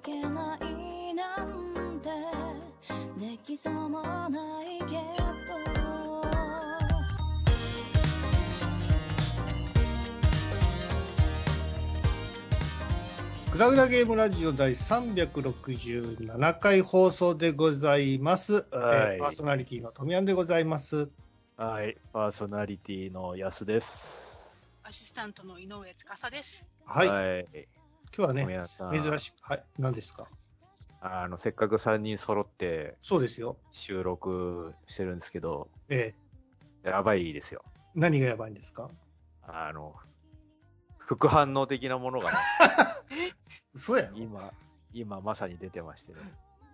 けないなんてできそうもないけどグダグダゲームラジオ第367回放送でございます。はいえーパーソナリティの富山でございます。はい、パーソナリティの安です。アシスタントの井上司です。はい。今はい。日はね珍しく、はい。何ですか？あの、せっかく3人揃ってそうですよ。収録してるんですけど、えやばいですよ。ー何がやばいんですか？あの、副反応的なものがね、嘘やろ？今、今まさに出てましてね。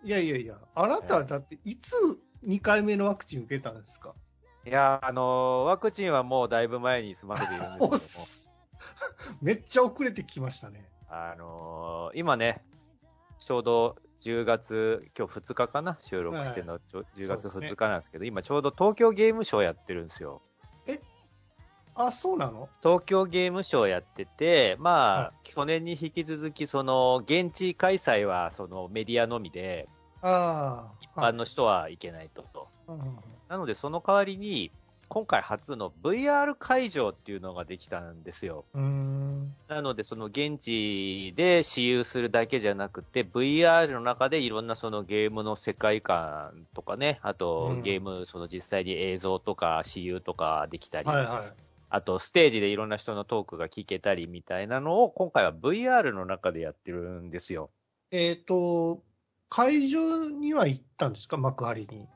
いやいやいや、あなたはだって、いつ2回目のワクチン受けたんですか？いや、あの、ワクチンはもうだいぶ前に済ませているんですけども、めっちゃ遅れてきましたね。あの、今ね、ちょうど10月、今日2日かな？収録してるの、ちょ10月そうですね。2日なんですけど、今ちょうど東京ゲームショウやってるんですよ。あ、そうなの？東京ゲームショウやってて、まあ、は去年に引き続き、その、現地開催は、その、メディアのみで、ああ。一般の人は行けないと。うんうんうんなので、その代わりに、今回初の VR 会場っていうのができたんですよ。なので、その現地で私有するだけじゃなくて、VR の中でいろんなそのゲームの世界観とかね、あとうんゲーム、その実際に映像とか私有とかできたり、はいはい。あと、ステージでいろんな人のトークが聞けたりみたいなのを、今回は VR の中でやってるんですよ。えっ、と、会場には行ったんですか？幕張に。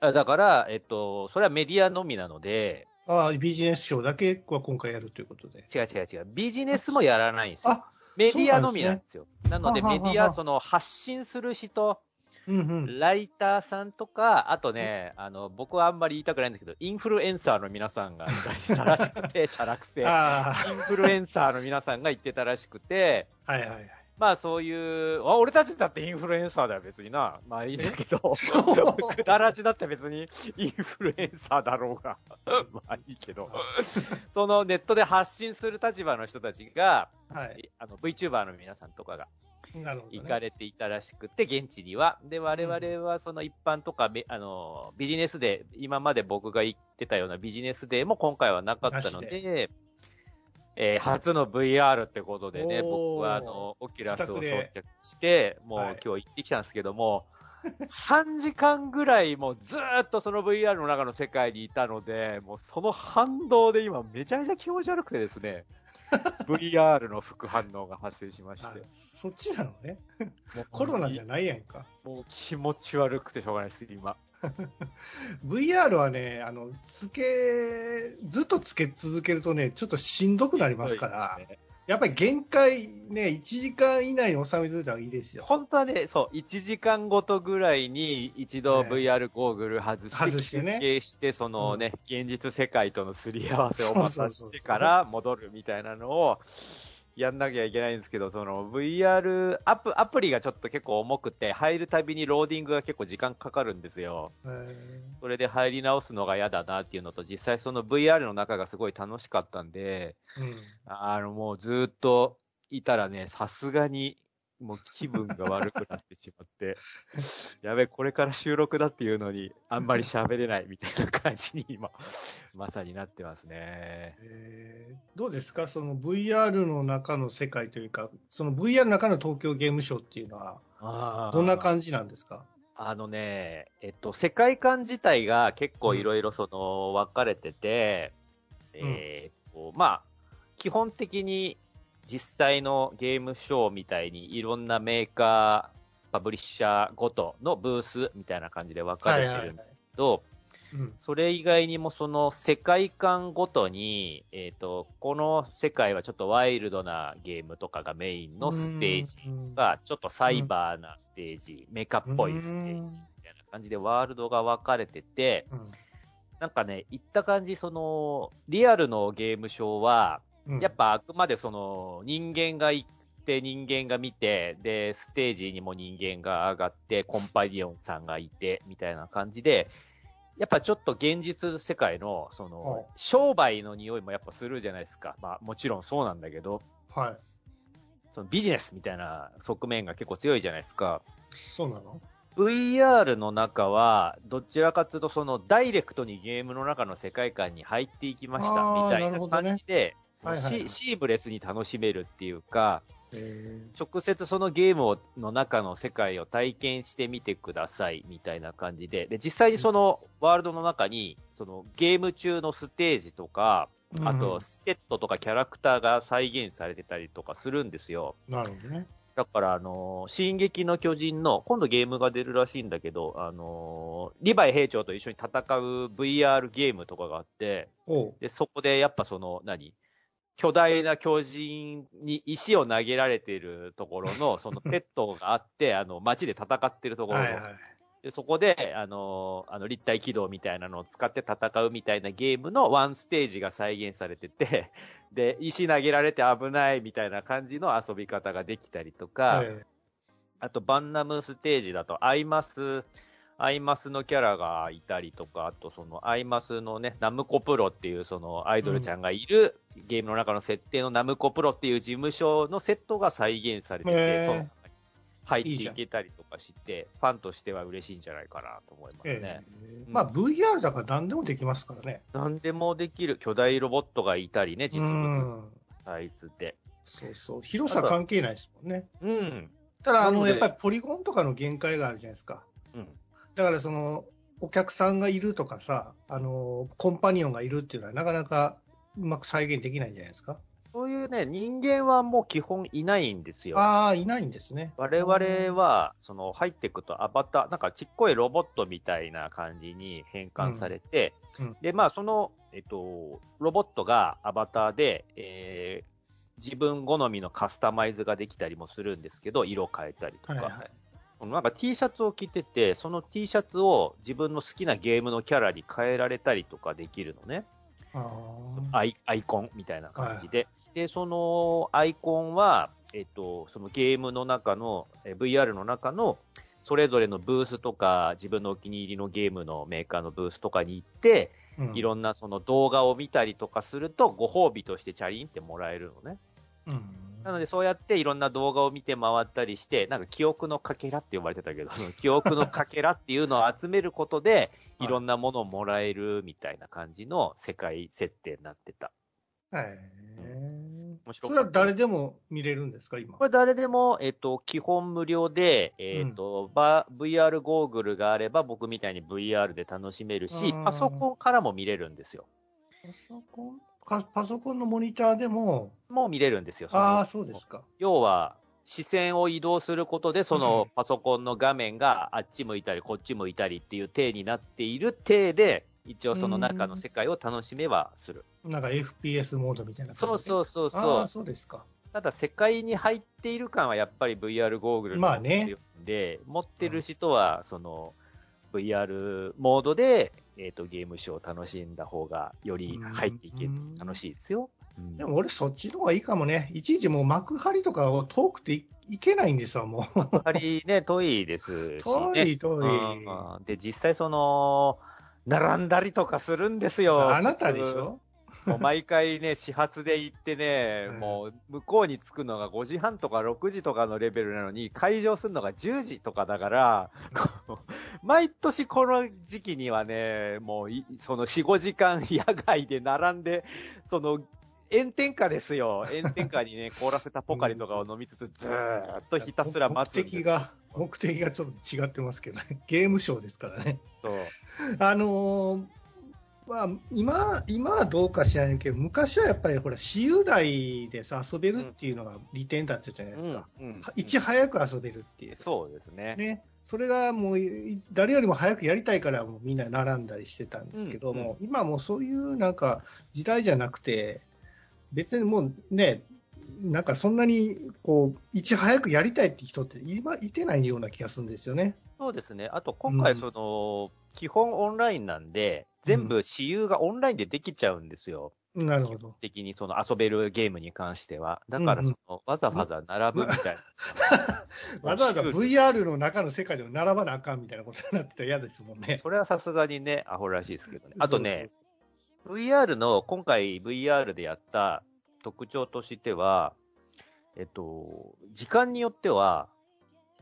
あだから、えっと、それはメディアのみなので、ああ、ビジネスショーだけは今回やるということで。違う違う違う、ビジネスもやらないんですよ。あ、メディアのみなんですよ。なので、ははははメディア、その、発信する人、うんうん。ライターさんとか、あとね、あの、僕はあんまり言いたくないんだけど、インフルエンサーの皆さんがいたらしくて、社楽性。インあフルエンサーの皆さんが言ってたらしくて、あ、はいはいはい。まあそういう、あ俺たちだってインフルエンサーだよ別にな。まあいいんだけど、くだらちだって別にインフルエンサーだろうが。まあいいけど。そのネットで発信する立場の人たちが、はい。あの VTuber の皆さんとかがね。行かれていたらしくて、現地には。で、我々はその一般とか、めあの、ビジネスデー、今まで僕が言ってたようなビジネスデーも今回はなかったのなで、えー初の VR ってことでね、僕はあの、オキュラスを装着して、もうはい今日行ってきたんですけども、3時間ぐらいもうずーっとその VR の中の世界にいたので、もうその反動で今めちゃめちゃ気持ち悪くてですね、VR の副反応が発生しましあて。そっちなのね。もうコロナじゃないやんか。もう気持ち悪くてしょうがないです、今。VR はね、あの、つけ、ずっとつけ続けるとね、ちょっとしんどくなりますから、やっぱり限界ね、1時間以内に収めといた方がいいですよ。本当はね、そう、1時間ごとぐらいに一度ね。VR ゴーグル外して、外してね。休憩して、そのね、現実世界とのすり合わせをまたしそうそうそう。そうてから戻るみたいなのを、やんなきゃいけないんですけど、その VR アプ、アプリがちょっと結構重くて、入るたびにローディングが結構時間かかるんですよ。えーそれで入り直すのが嫌だなっていうのと、実際その VR の中がすごい楽しかったんで、うんあの、もうずーっといたらね、さすがに、もう気分が悪くなってしまって、やべ、これから収録だっていうのに、あんまり喋れないみたいな感じに今、まさになってますね。えーどうですか？その VR の中の世界というか、その VR の中の東京ゲームショウっていうのは、どんな感じなんですか？あのね、えっと、世界観自体が結構いろいろその、分かれてて、えーっと、まあ、基本的に実際のゲームショーみたいにいろんなメーカー、パブリッシャーごとのブースみたいな感じで分かれてるんだけど、うんそれ以外にもその世界観ごとに、えっ、と、この世界はちょっとワイルドなゲームとかがメインのステージうんが、ちょっとサイバーなステージ、メカっぽいステージみたいな感じでワールドが分かれてて、うん。なんかね、言った感じ、その、リアルのゲームショーは、うんやっぱあくまでその、人間が行って、人間が見て、で、ステージにも人間が上がって、コンパニオンさんがいて、みたいな感じで、やっぱちょっと現実世界の、そはいの、商売の匂いもやっぱするじゃないですか。まあもちろんそうなんだけど、はい。そのビジネスみたいな側面が結構強いじゃないですか。そうなの？VR の中は、どちらかというと、その、ダイレクトにゲームの中の世界観に入っていきました、みたいな感じで、はいはいはい。シシームレスに楽しめるっていうか、え直接そのゲームをの中の世界を体験してみてください、みたいな感じで、で、実際にそのワールドの中に、そのゲーム中のステージとか、あと、セットとかキャラクターが再現されてたりとかするんですよ。なるほどね。だから、あのー進撃の巨人の、今度ゲームが出るらしいんだけど、あのーリヴァイ兵長と一緒に戦う VR ゲームとかがあって、で、そこでやっぱその、何？巨大な巨人に石を投げられているところの、そのペットがあって、あの、街で戦ってるところの、はいはい。でそこで、あのーあの、立体軌道みたいなのを使って戦うみたいなゲームのワンステージが再現されてて、で、石投げられて危ないみたいな感じの遊び方ができたりとか、えあと、バンナムステージだと、アイマス、アイマスのキャラがいたりとか、あとその、アイマスのね、ナムコプロっていうそのアイドルちゃんがいる、ゲームの中の設定のナムコプロっていう事務所のセットが再現されてて、そ入っていけたりとかして、ファンとしては嬉しいんじゃないかなと思いますえね。えまあ VR だから何でもできますからね。何でもできる巨大ロボットがいたりね、実う物ん。サイズで。そうそう。広さ関係ないですもんね。うん。ただ、あの、やっぱりポリゴンとかの限界があるじゃないですか。うん。だからその、お客さんがいるとかさ、あの、コンパニオンがいるっていうのはなかなかうまく再現できないんじゃないですか？そういうね、人間はもう基本いないんですよ。ああ、いないんですね。我々は、その、入っていくとアバター、なんかちっこいロボットみたいな感じに変換されて、うんうんで、まあ、その、えっと、ロボットがアバターで、えー自分好みのカスタマイズができたりもするんですけど、色変えたりとか。はいはい。なんか T シャツを着てて、その T シャツを自分の好きなゲームのキャラに変えられたりとかできるのね。あアイアイコンみたいな感じで。で、そのアイコンは、えっと、そのゲームの中の、え VR の中の、それぞれのブースとか、自分のお気に入りのゲームのメーカーのブースとかに行って、あ、うんいろんなその動画を見たりとかすると、ご褒美としてチャリンってもらえるのね。うんなので、そうやっていろんな動画を見て回ったりして、なんか記憶のかけらって呼ばれてたけど、記憶のかけらっていうのを集めることで、はいいろんなものをもらえるみたいな感じの世界設定になってた。はい。面そ白かったれは誰でも見れるんですか、今？こ。れ誰でも、えっ、と、基本無料で、えっ、と、ば VR ゴーグルがあれば僕みたいに VR で楽しめるしうん、パソコンからも見れるんですよ。パソコン？かパソコンのモニターでも、もう見れるんですよ。ああ、そうですか。要は、視線を移動することで、そうんのパソコンの画面があっち向いたり、こっち向いたりっていう体になっている体で、一応その中の世界を楽しめはする。なんか FPS モードみたいなそううそうそうああ、そう。そうですか。ただ世界に入っている感はやっぱり VR ゴーグルまあねで、持ってる人は、その VR モードで、えっ、と、ゲームショーを楽しんだ方が、より入っていけるうん楽しいですよ。うんでも俺そっちの方がいいかもね。いちいちもう幕張とかを遠くていいけないんですわ、もう。やはりね、遠いですしね。遠い遠い。うんで、実際その、並んだりとかするんですよ。あなたでしょ？もう毎回ね、始発で行ってね、うんもう向こうに着くのが5時半とか6時とかのレベルなのに、会場するのが10時とかだから、毎年この時期にはね、もういその4、5時間野外で並んで、その、炎天下ですよ。炎天下にね、凍らせたポカリとかを飲みつつ、ずーっとひたすら待つ目的が、目的がちょっと違ってますけどね。ゲームショーですからね。そうあのーまあ、今、今はどうか知らないけど、昔はやっぱりほら、私有台でさ、遊べるっていうのが利点だったじゃないですか。うんうんいち早く遊べるっていう。そうですね。ね。それがもう、い誰よりも早くやりたいから、もうみんな並んだりしてたんですけども、今もうそういうなんか時代じゃなくて、別にもうね、なんかそんなにこう、いち早くやりたいって人って今いてないような気がするんですよね。そうですね。あと今回うんその、基本オンラインなんで、全部私有がオンラインでできちゃうんですよ。なるほど。的にその遊べるゲームに関しては。だからその、わざわざ並ぶみたいな。わざわざ VR の中の世界でも並ばなあかんみたいなことになってたら嫌ですもんね。それはさすがにね、アホらしいですけどね。あとね、VR の、今回 VR でやった特徴としては、えっと、時間によっては、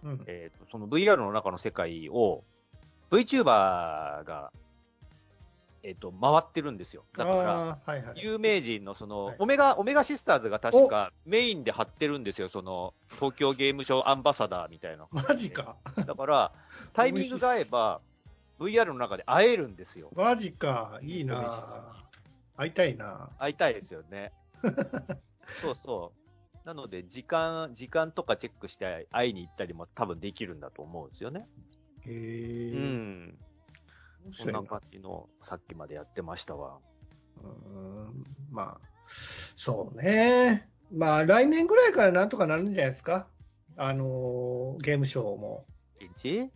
うんえっと、その VR の中の世界を VTuber が、えっと、回ってるんですよ。だから、はいはい。有名人のその、はいオメガ、オメガシスターズが確かメインで貼ってるんですよ。その、東京ゲームショウアンバサダーみたいな。マジか。だから、タイミングが合えば、VR の中で会えるんですよ。マジか。いいな会いたいな会いたいですよね。そうそう。なので、時間、時間とかチェックして会いに行ったりも多分できるんだと思うんですよね。へうえ。ん。そんな感じの、さっきまでやってましたわ。うーんまあ、そうね。まあ、来年ぐらいからなんとかなるんじゃないですか。あのーゲームショーも。現地？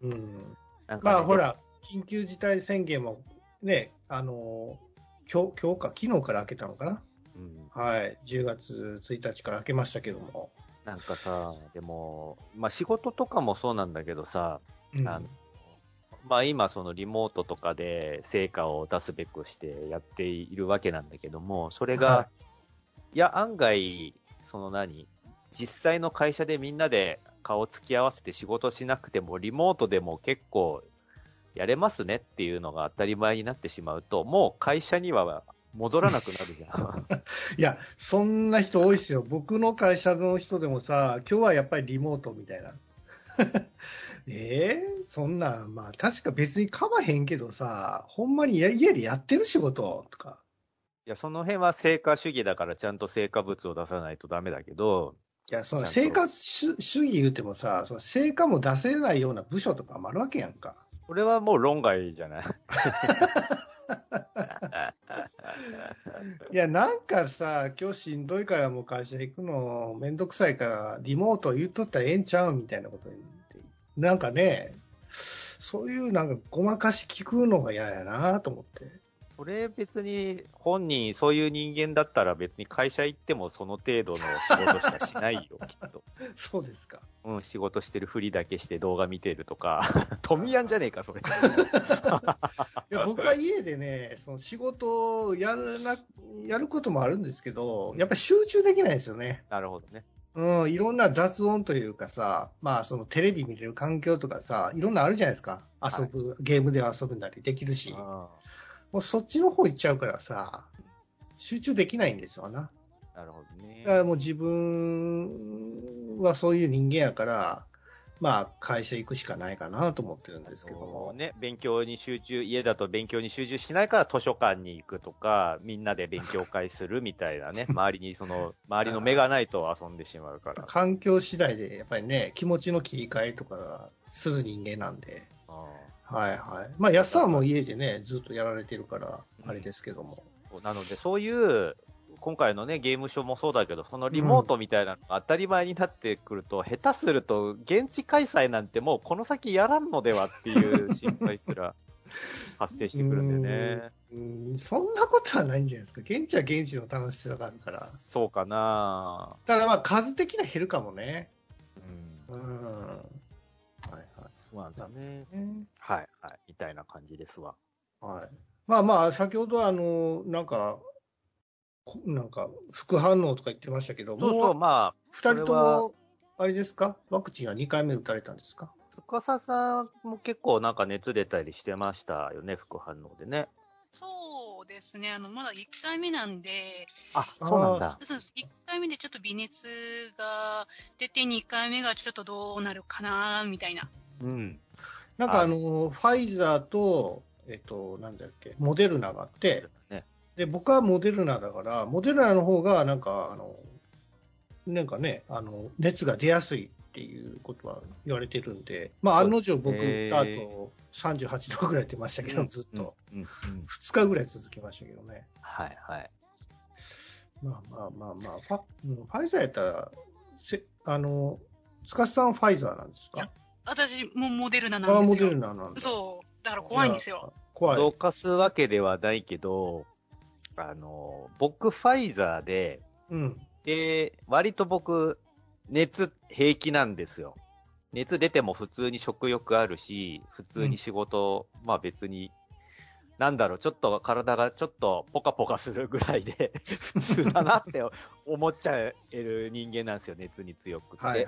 うん。なんかねまあ、ほ。ら、緊急事態宣言もね、あのー今日、今日か、昨日から開けたのかな。うん。はい。10月1日から開けましたけども。なんかさ、でも、まあ仕事とかもそうなんだけどさ、うんあのまあ今そのリモートとかで成果を出すべくしてやっているわけなんだけども、それが、、はいや案外、その何実際の会社でみんなで顔つき合わせて仕事しなくても、リモートでも結構やれますねっていうのが当たり前になってしまうと、もう会社には戻らなくなるじゃん。いや、そんな人多いですよ。僕の会社の人でもさ、今日はやっぱりリモートみたいな。えー、そんなん、まあ確か別にかまへんけどさ、ほんまにや家でやってる仕事とか。いや、その辺は成果主義だからちゃんと成果物を出さないとダメだけど、いや、その成果主主義言うてもさ、その成果も出せないような部署とかもあるわけやんか。これはもう論外じゃない？いや、なんかさ、今日しんどいからもう会社行くのめんどくさいから、リモート言っとったらええんちゃうみたいなこと言って。なんかね、そういうなんかごまかし聞くのが嫌やなと思って。それ別に本人そういう人間だったら別に会社行ってもその程度の仕事しかしないよ、きっと。そうですか。うん、仕事してるふりだけして動画見てるとか。トミヤンじゃねえか、それ。いや僕は家でね、その仕事をやるな、やることもあるんですけど、やっぱり集中できないんですよね。なるほどね。うん、いろんな雑音というかさ、まあそのテレビ見れる環境とかさ、いろんなあるじゃないですか。遊ぶ、ゲームで遊ぶなりできるし。あもうそっちの方行っちゃうからさ、集中できないんですよな。あなるほどねだ。からもう自分はそういう人間やから、まあ会社行くしかないかなと思ってるんですけども。ね、勉強に集中、家だと勉強に集中しないから図書館に行くとか、みんなで勉強会するみたいなね、周りにその、周りの目がないと遊んでしまうから。環境次第でやっぱりね、気持ちの切り替えとかする人間なんで。あはいはい。まあ安さんも家でね、ずっとやられてるから、うんあれですけども。あなので、そういう、今回のね、ゲームショーもそうだけど、そのリモートみたいなのが当たり前になってくると、下手すると、現地開催なんてもうこの先やらんのではっていう心配すら 発生してくるんでね。うん、そんなことはないんじゃないですか。現地は現地の楽しさがあるから。そうかなただまあ数的には減るかもね。うん。うん。そうなんですよね。ねはい、はい。みたいな感じですわ。はい。まあまあ、先ほどはあの、なんか、こなんか、副反応とか言ってましたけど、そうそう、もまあ、二人とも、あれですか？ワクチンは2回目打たれたんですか？司さんも結構なんか熱出たりしてましたよね、副反応でね。そうですね、あの、まだ1回目なんで、あ、そうなんだそうです1回目でちょっと微熱が出て、2回目がちょっとどうなるかな、みたいな。うん。なんかあの、ファイザーと、えっと、なんだっけ、モデルナがあって、ね、で、僕はモデルナだから、モデルナの方が、なんか、あの、なんかね、あの、熱が出やすいっていうことは言われてるんで、まあ、案の定僕打ったへ後、38度ぐらい出ましたけど、ずっと。うん。うん。うん2日ぐらい続きましたけどね。はい、はい。まあまあまあまあ、ファ,、うん、ファイザーやったら、せあの、塚さんファイザーなんですか？私もモデルナあなんですよ。モデルナなんだ。そう。だから怖いんですよ。怖い。どかすわけではないけど、あの、僕ファイザーで、うん。で、割と僕、熱平気なんですよ。熱出ても普通に食欲あるし、普通に仕事、まあ別に、なんだろう、ちょっと体がちょっとポカポカするぐらいで、普通だなって思っちゃえる人間なんですよ、熱に強くて。はい。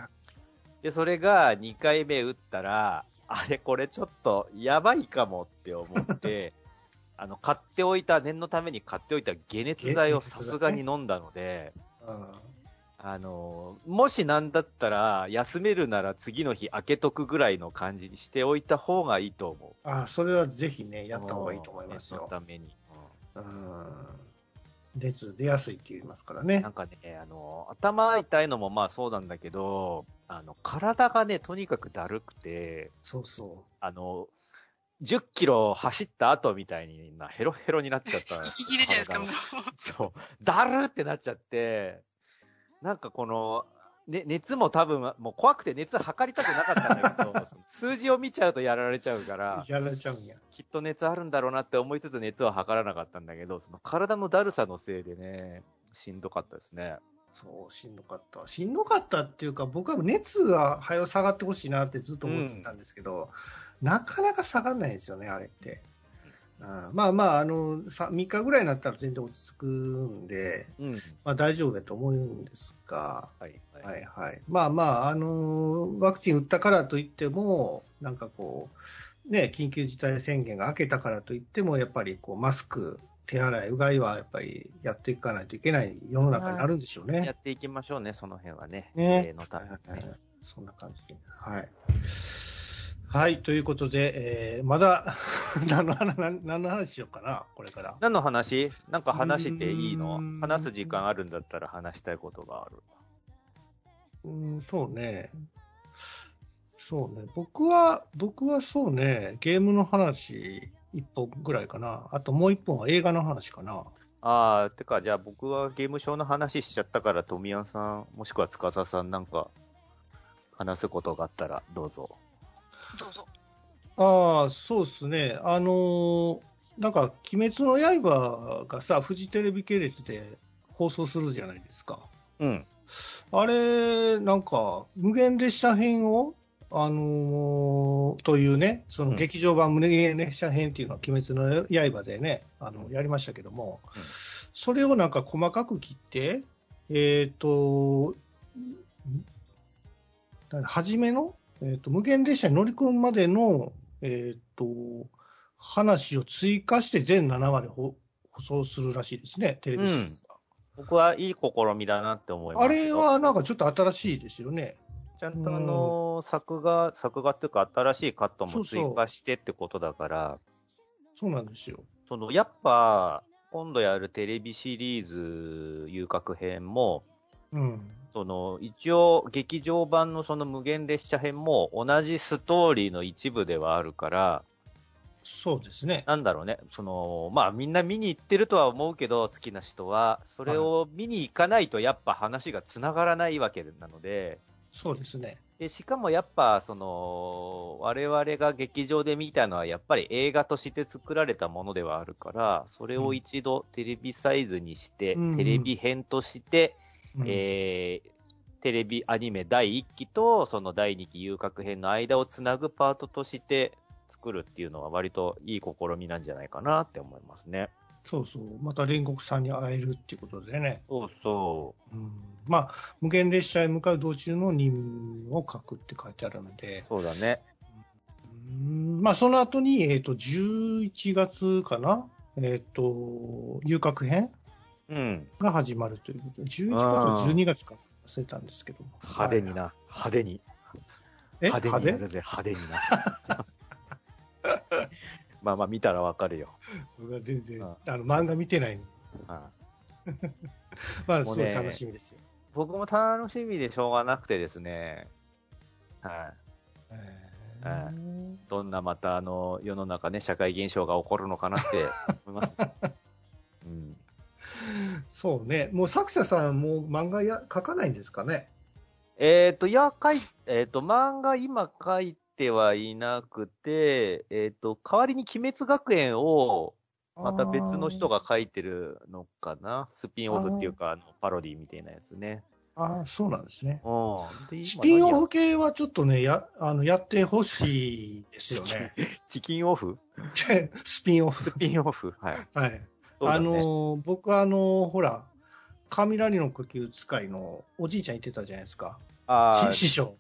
で、それが2回目打ったら、あれこれちょっとやばいかもって思って、あの、買っておいた、念のために買っておいた解熱剤をさすがに飲んだので、うんあの、もしなんだったら、休めるなら次の日開けとくぐらいの感じにしておいた方がいいと思う。あそれはぜひね、やった方がいいと思います念のよ。ために。うん。熱出やすいって言いますからねなん。かね、あの、頭痛いのもまあそうなんだけど、あの、体がね、とにかくだるくて、そうそあの、10キロ走った後みたいにな、ヘロヘロになっちゃった。息切れちゃうかもそう。だるってなっちゃって、なんかこの、ね、熱も多分、もう怖くて熱測りたくなかったんだけど、数字を見ちゃうとやられちゃうからう。、やられちゃうんや。きっと熱あるんだろうなって思いつつ熱は測らなかったんだけど、その体のだるさのせいでね、しんどかったですね。そう、しんどかった。しんどかったっていうか、僕は熱が早く下がってほしいなってずっと思ってたんですけど、なかなか下がらないんですよね、あれって。うんまあまあ、あの、さ3日ぐらいになったら全然落ち着くんで、うん。まあ大丈夫だと思うんですが、はい。はい。はいはい。まあまあ、あのワクチン打ったからといっても、なんかこう、ね、緊急事態宣言が明けたからといっても、やっぱりこうマスク、手洗い、うがいはやっぱりやっていかないといけない世の中になるんでしょうね。やっていきましょうね、その辺はね。ねのためにはい。そんな感じで。はい。はい、ということで、えーまだ 何の話、何何の話しようかな、これから。何の話？なんか話していいうの話す時間あるんだったら話したいことがある。うん、そうね。そうね。僕は、僕はそうね、ゲームの話一本ぐらいかな。あともう一本は映画の話かな。あー、てか、じゃあ僕はゲームショーの話しちゃったから、富谷さん、もしくは司さんなんか、話すことがあったら、どうぞ。どうぞ。ああ、そうですね。あのーなんか、鬼滅の刃がさ、フジテレビ系列で放送するじゃないですか。うん。あれ、なんか、無限列車編を、あのーというね、そのうん劇場版無限列車編っていうのは、鬼滅の刃でね、あの、やりましたけども、うんそれをなんか細かく切って、えっ、と、ん初めの、えーと、無限列車に乗り込むまでの、えっ、と、話を追加して全7話で放放送するらしいですね、テレビシリーズが僕はいい試みだなって思いますよあれはなんかちょっと新しいですよね。ちゃんとあのー作画、作画っていうか新しいカットも追加してってことだから、そうなんですよ。その、やっぱ、今度やるテレビシリーズ遊郭編も、うん。その、一応、劇場版のその無限列車編も同じストーリーの一部ではあるから、そうですね。なんだろうね、その、まあみんな見に行ってるとは思うけど、好きな人は、それを見に行かないとやっぱ話が繋がらないわけなので、そうですね。で、しかもやっぱ、その、我々が劇場で見たのはやっぱり映画として作られたものではあるから、それを一度テレビサイズにして、うん。テレビ編として、うんえーテレビアニメ第1期とその第2期遊郭編の間をつなぐパートとして作るっていうのは割といい試みなんじゃないかなって思いますね。そうそう。また煉獄さんに会えるっていうことでね。そうそうん、まあ、無限列車へ向かう道中の任務を書くって書いてあるのう。で、そうだね。うんまあ、その後に、えっ、と、11月かな？えっ、と、遊郭編？うん。が始まるということで、11あー月、12月か忘れたんですけども。派手にな。派手に。え？派手にや派るぜ、派手にな。まあまあ見たらわかるよ。僕は全然、ああの、漫画見てないんで、あ まあ、すごい楽しみですよ。僕も楽しみでしょうがなくてですね。はい。えはーどんなまたあの世の中ね、社会現象が起こるのかなって思います。うん。そうね。もう作者さん、もう漫画や描かないんですかね？えっ、と、いや、書い、えっ、と、漫画今書いてはいなくて、えっ、と、代わりに鬼滅学園をまた別の人が書いてるのかな？スピンオフっていうか、あの、パロディみたいなやつね。ああ、そうなんですね。うん。でスピンオフ今系はちょっとね、や、あの、やってほしいですよね。何 チキンオフ？スピンオフス。ピンオフはい。はい。あの、僕あの、ほら、雷の呼吸使いのおじいちゃん言ってたじゃないですか。あ師匠。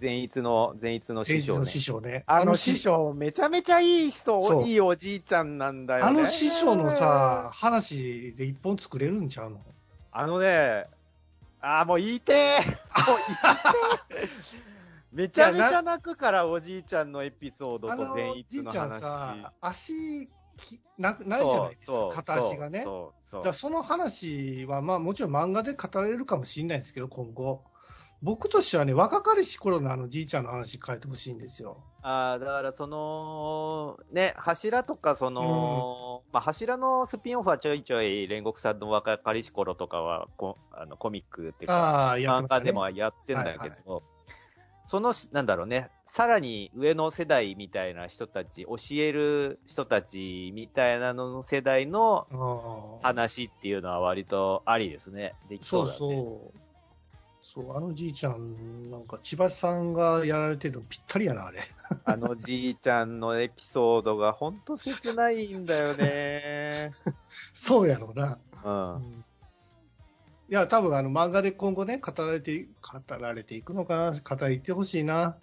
善逸の、善逸の師匠ね師。匠ね。あの師匠、めちゃめちゃいい人、いいおじいちゃんなんだよね。あの師匠のさ、、話で一本作れるんちゃうの？あのね、ああ、もう言いてー。もう言いてー。めちゃめちゃ泣くから、おじいちゃんのエピソードと善おじ逸のいちゃん話。さ、足きなないじゃないですか、片足がね。だそうその話は、まあもちろん漫画で語れるかもしれないですけど、今後。僕としてはね、若かりし頃のあのじいちゃんの話変えてほしいんですよ。ああ、だからその、ね、柱とか、その、まあ、柱のスピンオフはちょいちょい煉獄さんの若かりし頃とかは、こあのコミックっていうか、ああ、やってましたね。漫画でもやってんだけはいど、その、なんだろうね、さらに上の世代みたいな人たち、教える人たちみたいなのの世代の話っていうのは割とありですね。できそそううだね。そう。そう、あのじいちゃん、なんか千葉さんがやられてるのぴったりやな、あれ。あのじいちゃんのエピソードがほんと切ないんだよね。そうやろうな。うん。うんいや、多分あの漫画で今後ね、語られて、語られていくのかな、語りてほしいな。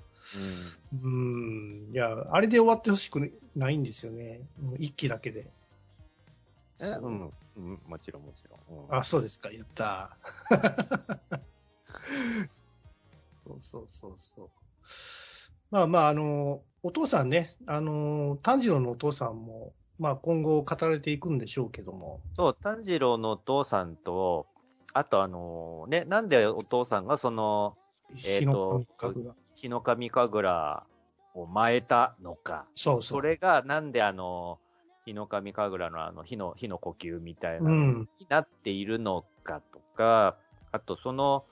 うん。いや、あれで終わってほしくないんですよね。うん一期だけで。えうん、うん、もちろんもちろん。うんあ、そうですか、言った。そうそうそうそう。まあまあ、あの、お父さんね、あの、炭治郎のお父さんも、まあ今後語られていくんでしょうけども。そう、炭治郎のお父さんと、あとあのね、なんでお父さんがその、えー日と。日の神神楽を前えたのか。そうそう。それがなんであの、日の神神楽のあの、火の、火の呼吸みたいな。になっているのかとか、あとその、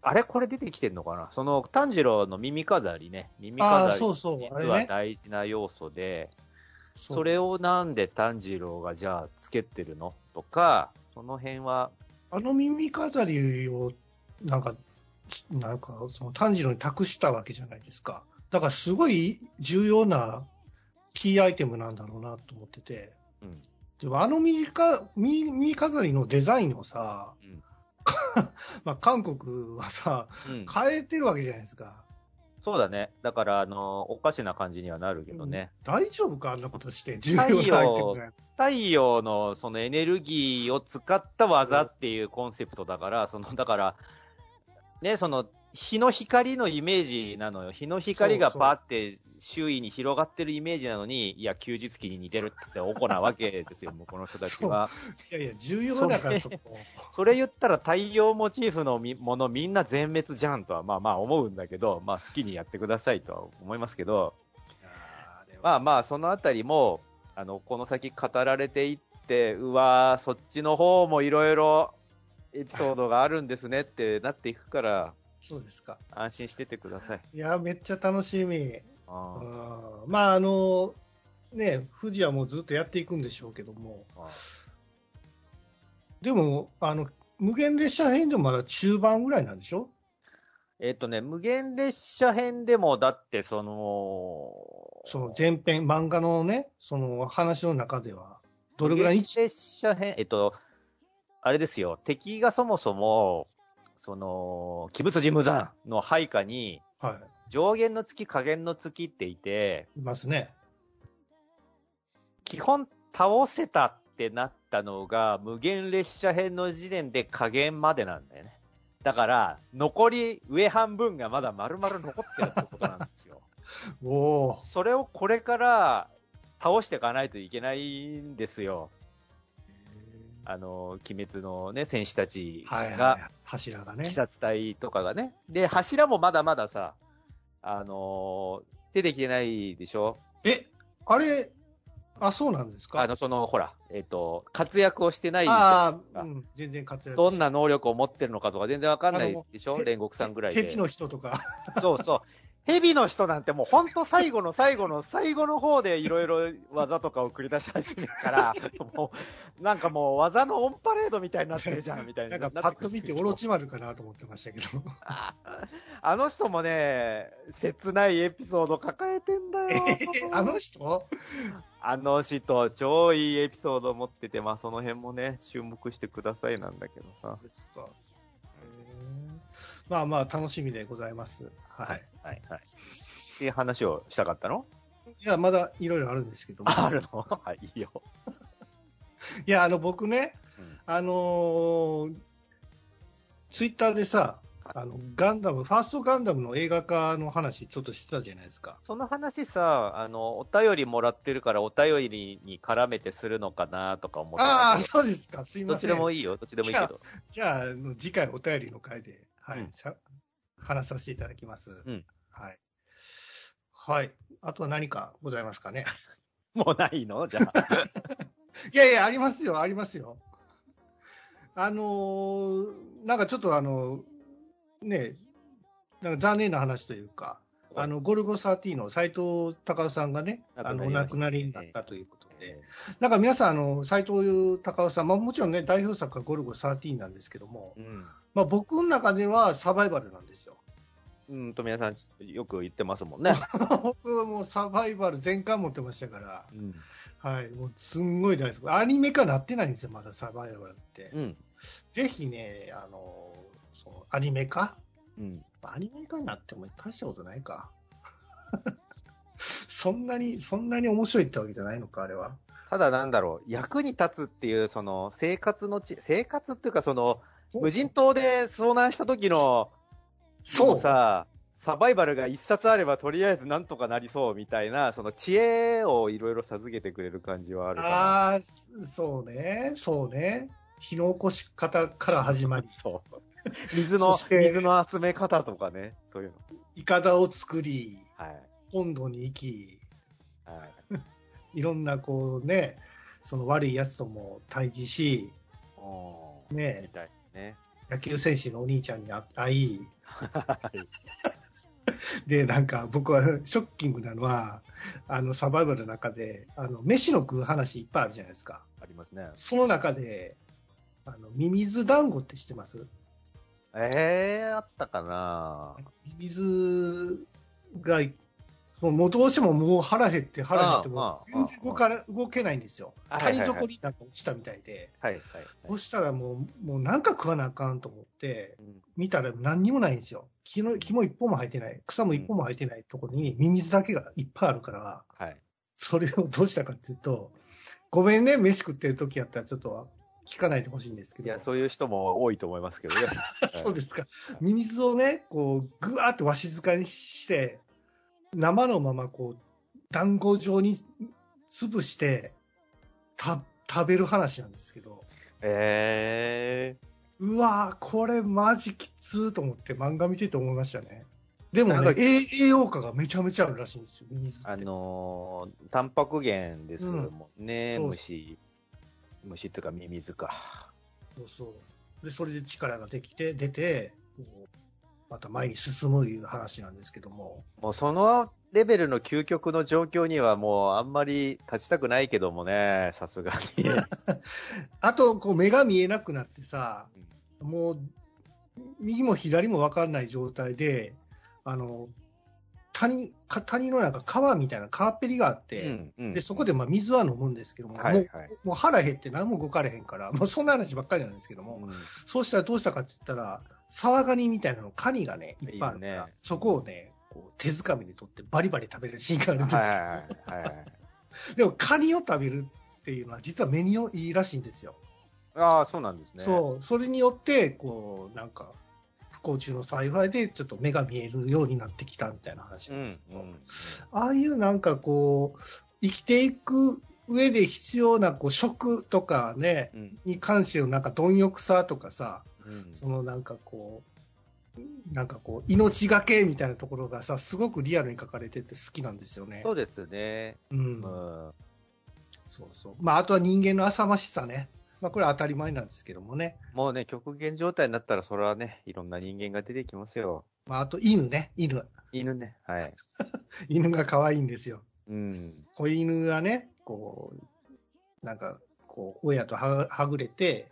あれこれ出てきてんのかな？その炭治郎の耳飾りね。耳飾り。そうそうは大事な要素で、それをなんで炭治郎がじゃあつけてるの？とか、その辺は、あの耳飾りを、なんか、なんか、その炭治郎に託したわけじゃないですか。だからすごい重要なキーアイテムなんだろうなと思ってて。うん。でもあの耳か耳耳飾りのデザインをさ、うん まあ韓国はさ、うん、変えてるわけじゃないですか。そうだね。だから、あの、おかしな感じにはなるけどね。大丈夫か？あんなことして。重要なアイテムが太陽のそのエネルギーを使った技っていうコンセプトだから、その、だから、ね、その、日の光のイメージなのよ。日の光がパーって周囲に広がってるイメージなのに、いや、休日期に似てるって言っておこなわけですよ、もうこの人たちは。いやいや、重要だからそこ。それ言ったら太陽モチーフのみものみんな全滅じゃんとはまあまあ思うんだけど、まあ好きにやってくださいとは思いますけど、まあまあそのあたりも、あの、この先語られていって、うわー、そっちの方もいろいろエピソードがあるんですねってなっていくから、そうですか。安心しててください。いや、めっちゃ楽しみ。あー。うんまあ、あの、ね、富士はもうずっとやっていくんでしょうけども、あでも、あの、無限列車編でもまだ中盤ぐらいなんでしょ？えっ、とね、無限列車編でもだってその、その前編、漫画のね、その話の中では、どれぐらい？無限列車編、えっと、あれですよ、敵がそもそも、その、鬼物寺無惨の配下に、は上限の月、下限の月っていて、い、いますね。基本倒せたってなったのが、無限列車編の時点で下限までなんだよね。だから、残り上半分がまだ丸々残ってるってことなんですよ。おお。それをこれから倒していかないといけないんですよ。あの、鬼滅のね、戦士たちはいはい、が、柱がね鬼。殺隊とかがね。で、柱もまだまださ、あのー出てきてないでしょ？え、あれ、あ、そうなんですか？あの、その、ほら、えっ、と、活躍をしてないああ、うん、全然活躍どんな能力を持ってるのかとか全然わかんないでしょ？煉獄さんぐらいで。敵の人とか。そうそう。蛇の人なんてもうほんと最後の最後の最後の方でいろいろ技とかを繰り出し始めるから、もう、なんかもう技のオンパレードみたいになってるじゃん、みたいな。なんかパッと見てオロチマルかなと思ってましたけど。あの人もね、切ないエピソード抱えてんだよ。あの人？あの人、超いいエピソード持ってて、まあその辺もね、注目してくださいなんだけどさ。ですか。まあまあ楽しみでございます。はい。はい、はい。っていう話をしたかったの？いや、まだいろいろあるんですけども。あるの？はい、いいよ。いや、あの、僕ね、うんあのーツイッターでさ、あの、ガンダム、ファーストガンダムの映画化の話ちょっとしてたじゃないですか。その話さ、あの、お便りもらってるから、お便りに絡めてするのかなとか思ってああ、そうですか。すいど。どっちません。でもいいよ、どっちでもいいけど。じゃあ、あの次回お便りの回で、はい、話させていただきます。うんはい。はい。あとは何かございますかね？もうないの？じゃあ。いやいや、ありますよ、ありますよ。あのーなんかちょっとあの、ね、なんか残念な話というか、あの、ゴルゴ13の斎藤隆夫さんがね、あの、お亡くなりになったということで、なんか皆さん、あの、斎藤隆夫さん、まあもちろんね、代表作はゴルゴ13なんですけども、うん。まあ僕の中ではサバイバルなんですよ。うんと、皆さん、よく言ってますもんね。僕はもうサバイバル全巻持ってましたから、うん。はい、もうすんごい大好き。アニメ化なってないんですよ、まだサバイバルって。うん。ぜひね、あの、そのアニメ化？うん。アニメ化になっても大したことないか。そんなに、そんなに面白いってわけじゃないのか、あれは。ただなんだろう、役に立つっていう、その、生活のち、生活っていうか、その、無人島で遭難した時の、そうさ、サバイバルが一冊あればとりあえずなんとかなりそうみたいな、その知恵をいろいろ授けてくれる感じはあるかああ、そうね、そうね。火の起こし方から始まりな。そう。水の、水の集め方とかね、そういうの。イカダを作り、はい。本土に行き、はい。いろんなこうね、その悪いやつとも対峙し、ね、たいね。野球選手のお兄ちゃんに会い、はい。で、なんか僕はショッキングなのは、あのサバイバルの中で、あの飯の食う話いっぱいあるじゃないですか。ありますね。その中で、あのミミズ団子って知ってます？ええー、あったかなミミズが、もうどうしてももう腹減って腹減っても全然動かな動けないんですよ。谷底になんか落ちたみたいで。はい、はい。そしたらもう、もうなんか食わなあかんと思って、うん見たら何にもないんですよ。木の木も一本も生えてない、草も一本も生えてないところにミミズだけがいっぱいあるから、はい。それをどうしたかっていうと、ごめんね、飯食ってる時やったらちょっと聞かないでほしいんですけど。いや、そういう人も多いと思いますけどね。そうですか。ミミズをね、こう、ぐわーってわしづかにして、生のままこう、団子状に潰して、た、食べる話なんですけど、えうわー、これマジきつーと思って漫画見てて思いましたね。でもなんかね、栄栄養価がめちゃめちゃあるらしいんですよ、あのー、タンパク源ですもんね、うん虫。虫っていうかミミズか。そうそう。で、それで力ができて、出て、また前に進むいう話なんですけども。もうそのレベルの究極の状況にはもうあんまり立ちたくないけどもね、さすがに。あと、こう、目が見えなくなってさ、もう、右も左も分かんない状態で、あの、谷、か谷の中、川みたいな川っぺりがあって、うんうんで、そこでまあ水は飲むんですけども、もうはいはい。もう腹減って何も動かれへんから、もうそんな話ばっかりなんですけども、うんそうしたらどうしたかって言ったら、沢ガニみたいなの、カニがね、いっぱいあるから、ねそこをね、こう手づかみで取ってバリバリ食べるシーンがあるんですよ。はいはいはいはい。でも、カニを食べるっていうのは実は目にいいらしいんですよ。ああ、そうなんですね。そう、それによって、こう、なんか、不幸中の幸いで、ちょっと目が見えるようになってきたみたいな話うんなんですけど、うん。ああいうなんかこう、生きていく上で必要なこう食とかね、うんに関してのなんか貪欲さとかさ、うんそのなんかこう、なんかこう、命がけみたいなところがさ、すごくリアルに書かれてて好きなんですよね。そうですね。うんう。ん。そうそう。まあ、あとは人間の浅ましさね。まあ、これは当たり前なんですけどもね。もうね、極限状態になったら、それはね、いろんな人間が出てきますよ。まあ、あと犬ね、犬。犬ね。はい。犬が可愛いんですよ。うん。子犬がね、こう、なんか、こう、親とははぐれて、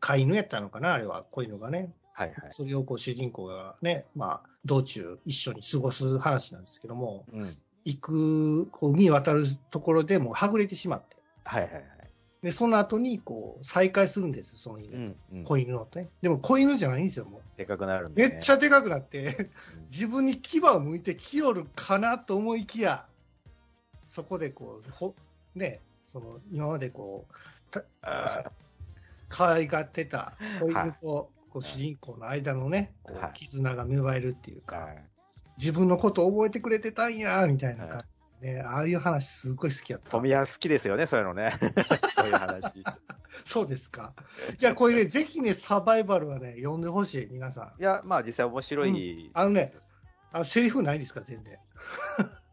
飼い犬やったのかな、あれは、子犬がね。はいはい。それをこう主人公がね、まあ、道中一緒に過ごす話なんですけども、うん。行く、こう、海渡るところでもうはぐれてしまって。はいはいはい。で、その後に、こう、再会するんですよ、その犬。うん。うん。子犬のね。でも、子犬じゃないんですよ、もでかくなるんう。で、ね。めっちゃでかくなって、うん 自分に牙を向いてきよるかなと思いきや、そこでこう、ほ、ね、その、今までこう、たあ可愛がってた子はい犬と、こう主人公の間のね、こはいう絆が芽生えるっていうか、自分のことを覚えてくれてたんや、みたいな感じで、ね、ああいう話すっごい好きやった。富谷好きですよね、そういうのね。そういう話。そうですか。いや、これね、ぜひね、サバイバルはね、読んでほしい、皆さん。いや、まあ実際面白い、あのね、あのセリフないですか、全然。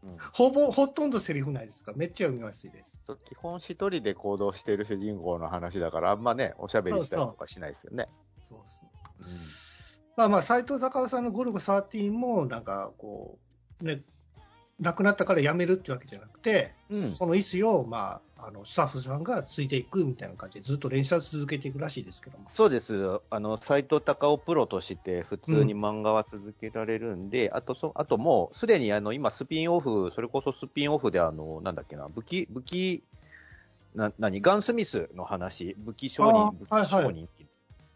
うんほぼ、ほとんどセリフないですか？めっちゃ読みやすいです。基本一人で行動している主人公の話だから、あんまね、おしゃべりしたりとかしないですよね。そうそう。うんまあまあ、斎藤隆夫さんのゴルゴ13も、なんかこう、ね、亡くなったから辞めるってわけじゃなくて、うんその意思を、まあ、あの、スタッフさんがついていくみたいな感じで、ずっと連載を続けていくらしいですけども。そうです。あの、斎藤隆夫プロとして普通に漫画は続けられるんで、あと、そ、あともう、すでにあの、今スピンオフ、それこそスピンオフであの、なんだっけな、武器、武器、な、なに、ガンスミスの話、武器商あ人、武器商人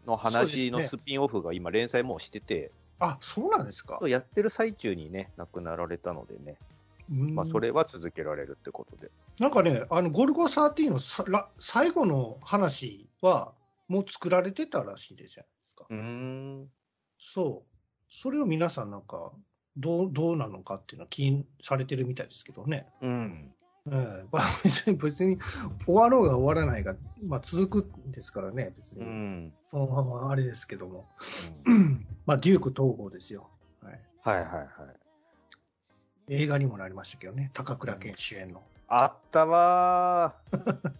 の話のスピンオフが今連載もうしてて、あ、そうなんですか。やってる最中にね、亡くなられたのでね、うんまあ、それは続けられるってことで。なんかね、あの、ゴルゴ13のさら最後の話は、もう作られてたらしいですじゃないですか。うーん。そう。それを皆さんなんか、どう、どうなのかっていうのは気にされてるみたいですけどね。うん。ええまあ、別に、別に終わろうが終わらないが、まあ続くんですからね、別うに。ん。そのままあれですけども。うん まあ、デューク統合ですよ。はい。はいはいはい。映画にもなりましたけどね、高倉健主演の。あったわー。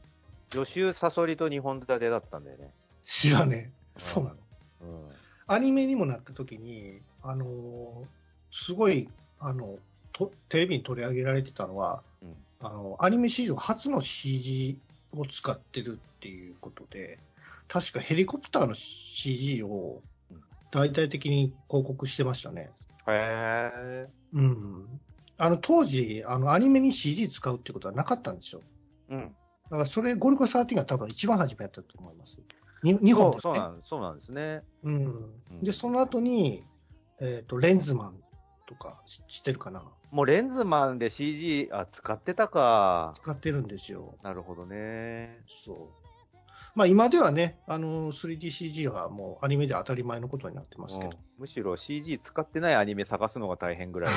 助手サソリと2本立てだったんだよね。知らねえ。そうなの。うん。アニメにもなった時に、あのーすごい、あの、とテレビに取り上げられてたのは、うんあの、アニメ史上初の CG を使ってるっていうことで、確かヘリコプターの CG をうん大々的に広告してましたね。へえ。うん。あの、当時、あの、アニメに CG 使うってことはなかったんですよ。うん。だからそれ、ゴルゴ13が多分一番初めやったと思います。に日本で、ね、そうそうなんそうなんですね。うんうんで、その後に、えっ、と、レンズマンとか知知ってるかな？もうレンズマンで CG、あ、使ってたか。使ってるんですよ。なるほどね。そう。まあ今ではね、あの、3DCG はもうアニメで当たり前のことになってますけど。うんむしろ CG 使ってないアニメ探すのが大変ぐらい。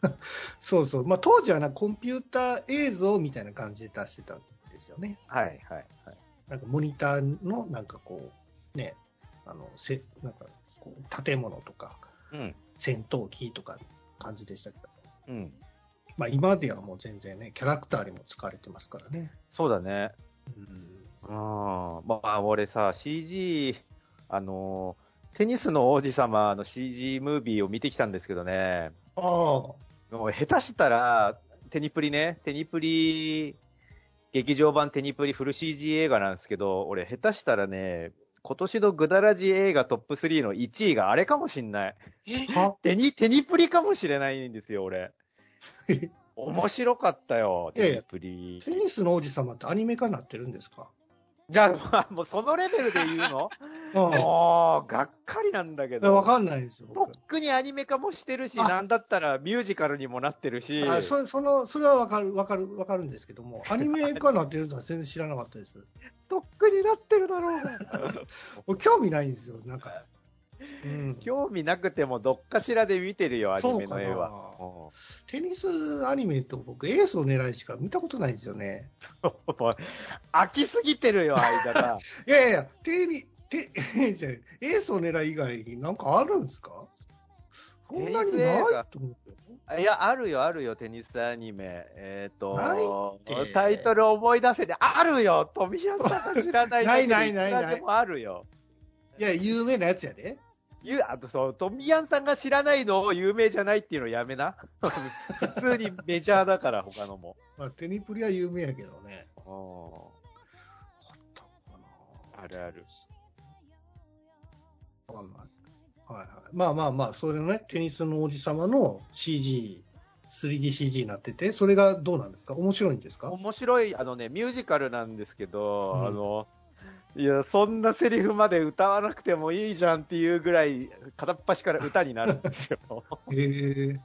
そうそう。まあ当時はな、コンピューター映像みたいな感じで出してたんですよね。はいはいはい。なんかモニターのなんかこう、ね、あの、せ、なんかこう、建物とか、うん。戦闘機とか感じでしたけど。うん。まあ今ではもう全然ね、キャラクターにも使われてますからね。そうだね。うん。うん。まあ、俺さ、CG、あのーテニスの王子様の CG ムービーを見てきたんですけどね、ああ。もう下手したら、テニプリね、テニプリ、劇場版テニプリフル CG 映画なんですけど、俺下手したらね、今年のグダラジ映画トップ3の1位があれかもしんない。は？テニ、テニプリかもしれないんですよ、俺。面白かったよ、テニプリ。テニスの王子様ってアニメ化になってるんですか？じゃあ、まあ、もうそのレベルで言うの？あ もう、がっかりなんだけあ。ど。わかんないですよ。とっ僕くにアニメ化もしてるし、あなんだったらミュージカルにもなってるし。あそそのそれはわかる、わかる、わかるんですけども、アニメ化になってるとは全然知らなかったです。とっくになってるだろう興味ないんですよ、なんか。うん、興味なくてもどっかしらで見てるよ、アニメの絵は。そテニスアニメと僕、エースを狙いしか見たことないんですよね。飽きすぎてるよ、間が。いやいや、テレビ、テ じゃあエースを狙い以外になんかあるんですか？そんなにないと思うよ。いや、あるよ、あるよ、テニスアニメ。えっ、ないとって、タイトル思い出せで、あるよ富山さんが知らないないないないないもあるよ。いや、有名なやつやで。ゆあとそう、トミヤンさんが知らないのを有名じゃないっていうのやめな。普通にメジャーだから、他のも。まあ、テニプリは有名やけどね。うんあったのかなあるある。わかんない。はいはい。まあまあまあ、それのね、テニスの王子様の CG、3DCG になってて、それがどうなんですか？面白いんですか？面白い、あのね、ミュージカルなんですけど、うんあの、いや、そんなセリフまで歌わなくてもいいじゃんっていうぐらい、片っ端から歌になるんですよ。へえ。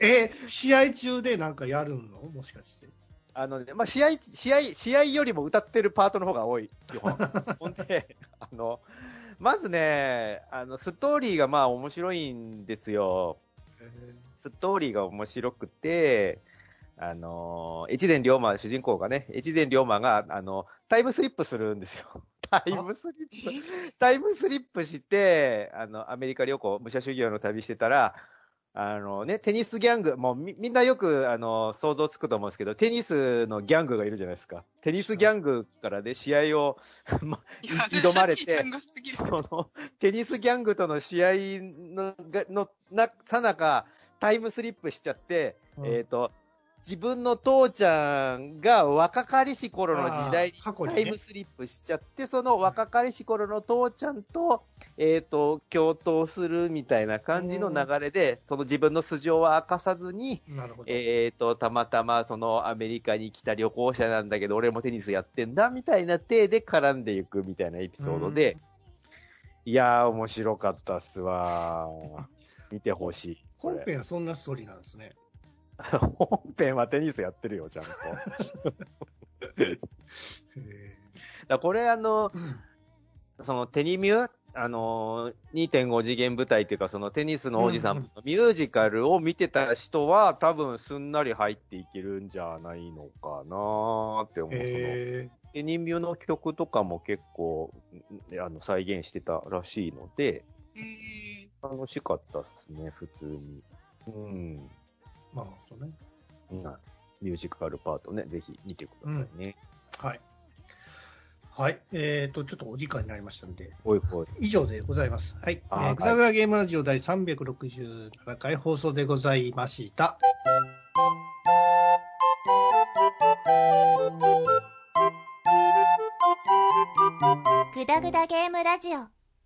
え、試合中でなんかやるの？もしかして。あのね、まあ、試合、試合、試合よりも歌ってるパートの方が多い、基本。ほんで、あの、まずね、あの、ストーリーがまあ面白いんですよ。ストーリーが面白くて、あの、越前龍馬、主人公がね、越前龍馬が、あの、タイムスリップするんですよ。タイムスリップ、タイムスリップして、あの、アメリカ旅行、武者修行の旅してたら、あのね、テニスギャング、もうみみんなよく、あの、想像つくと思うんですけど、テニスのギャングがいるじゃないですか。テニスギャングからで試合を、ま、挑まれてその、テニスギャングとの試合の、がの、な、さなか、タイムスリップしちゃって、うんえっ、と、自分の父ちゃんが若かりし頃の時代にタイムスリップしちゃって、その若かりし頃の父ちゃんと、えっ、と、共闘するみたいな感じの流れで、その自分の素性は明かさずに。えっ、と、たまたまそのアメリカに来た旅行者なんだけど、俺もテニスやってんだ、みたいな体で絡んでいくみたいなエピソードで、いやー、面白かったっすわー。見てほしい。本編はそんなストーリーなんですね。本編はテニスやってるよ、ちゃんと。だこれ、あの、えそのテニミュあのー、2.5次元舞台っていうか、そのテニスの王子様のミュージカルを見てた人は、多分すんなり入っていけるんじゃないのかなーって思う。そのへテニミュの曲とかも結構、んあの、再現してたらしいので、楽しかったっすね、普通に。うん。えなるほどね。うんミュージカルパートね、ぜひ見てくださいね。はい。はい。えっ、と、ちょっとお時間になりましたので、おいおい。以上でございます。はい。えあーー、グダグダゲームラジオ第367回放送でございました。グダグダゲームラジオ